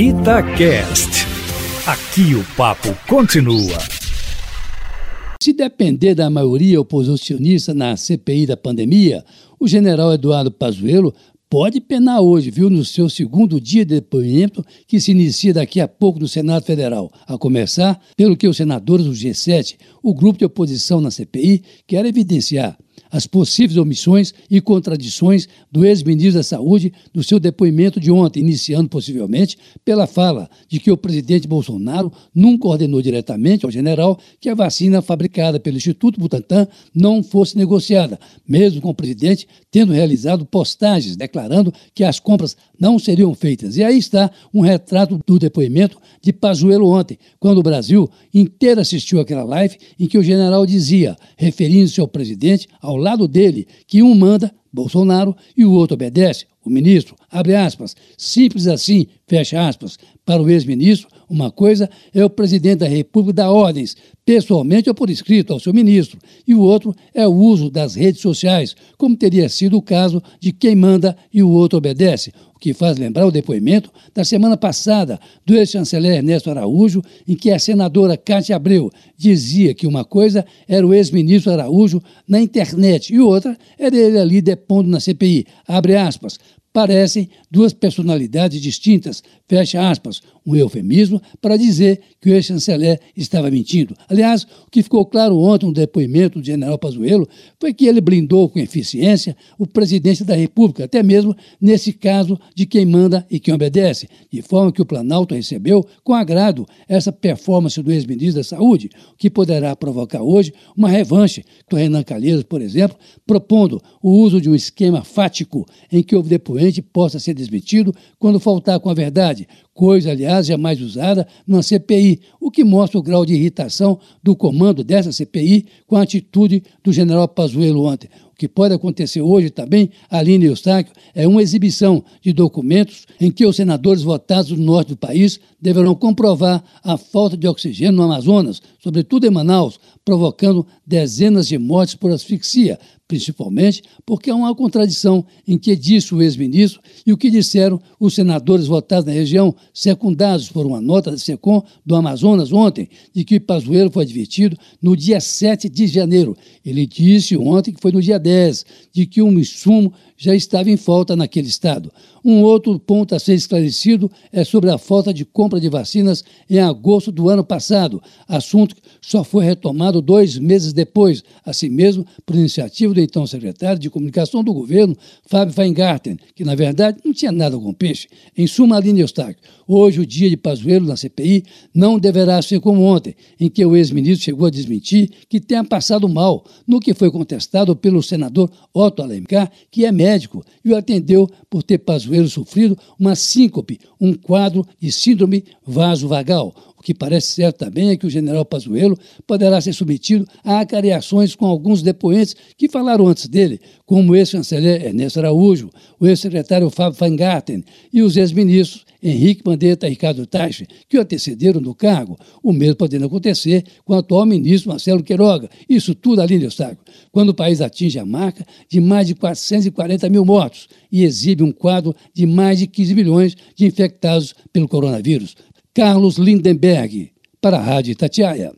Itacast. Aqui o papo continua. Se depender da maioria oposicionista na CPI da pandemia, o general Eduardo Pazuello pode penar hoje, viu, no seu segundo dia de depoimento, que se inicia daqui a pouco no Senado Federal, a começar pelo que os senadores do G7, o grupo de oposição na CPI, quer evidenciar as possíveis omissões e contradições do ex-ministro da Saúde no seu depoimento de ontem, iniciando possivelmente pela fala de que o presidente Bolsonaro nunca ordenou diretamente ao general que a vacina fabricada pelo Instituto Butantan não fosse negociada, mesmo com o presidente tendo realizado postagens declarando que as compras não seriam feitas. E aí está um retrato do depoimento de Pazuello ontem, quando o Brasil inteiro assistiu àquela live em que o general dizia, referindo-se ao presidente, ao lado dele, que um manda, Bolsonaro, e o outro obedece, o ministro, abre aspas, simples assim, fecha aspas, para o ex-ministro, uma coisa é o presidente da República dar ordens, pessoalmente ou por escrito, ao seu ministro, e o outro é o uso das redes sociais, como teria sido o caso de quem manda e o outro obedece, o que faz lembrar o depoimento da semana passada do ex-chanceler Ernesto Araújo, em que a senadora Cátia Abreu dizia que uma coisa era o ex-ministro Araújo na internet e outra era ele ali depondo na CPI. Abre aspas parecem duas personalidades distintas, fecha aspas, um eufemismo para dizer que o ex-chanceler estava mentindo. Aliás, o que ficou claro ontem no depoimento do general Pazuello foi que ele blindou com eficiência o presidente da República, até mesmo nesse caso de quem manda e quem obedece, de forma que o Planalto recebeu com agrado essa performance do ex-ministro da Saúde, o que poderá provocar hoje uma revanche com Renan Calheiros, por exemplo, propondo o uso de um esquema fático em que o depoente possa ser desmentido quando faltar com a verdade, coisa, aliás, jamais usada numa CPI, o que mostra o grau de irritação do comando dessa CPI com a atitude do general Pazuello ontem. O que pode acontecer hoje também, Aline Eustáquio, é uma exibição de documentos em que os senadores votados no norte do país deverão comprovar a falta de oxigênio no Amazonas, sobretudo em Manaus, provocando dezenas de mortes por asfixia, principalmente porque há uma contradição em que disse o ex-ministro e o que disseram os senadores votados na região, secundados por uma nota da SECOM do Amazonas ontem, de que Pazuello foi advertido no dia 7 de janeiro. Ele disse ontem que foi no dia 10, de que um insumo já estava em falta naquele estado. Um outro ponto a ser esclarecido é sobre a falta de compra de vacinas em agosto do ano passado, assunto que só foi retomado dois meses depois, assim mesmo por iniciativa do então secretário de Comunicação do governo, Fábio Weingarten, que na verdade não tinha nada com peixe. Em suma, Aline Eustáquio, hoje o dia de Pazuello na CPI não deverá ser como ontem, em que o ex-ministro chegou a desmentir que tenha passado mal, no que foi contestado pelo senador Otto Alencar, que é médico, e o atendeu por ter Pazuello sofrido uma síncope, um quadro de síndrome vasovagal, o que parece certo também é que o general Pazuello poderá ser submetido a acariações com alguns depoentes que falaram antes dele, como o ex-chanceler Ernesto Araújo, o ex-secretário Fábio Fangarten e os ex-ministros Henrique Mandetta e Ricardo Taixe, que o antecederam no cargo. O mesmo podendo acontecer com o atual ministro Marcelo Queiroga. Isso tudo ali, Eustáquio, quando o país atinge a marca de mais de 440 mil mortos e exibe um quadro de mais de 15 milhões de infectados pelo coronavírus. Carlos Lindenberg, para a Rádio Tatiaia.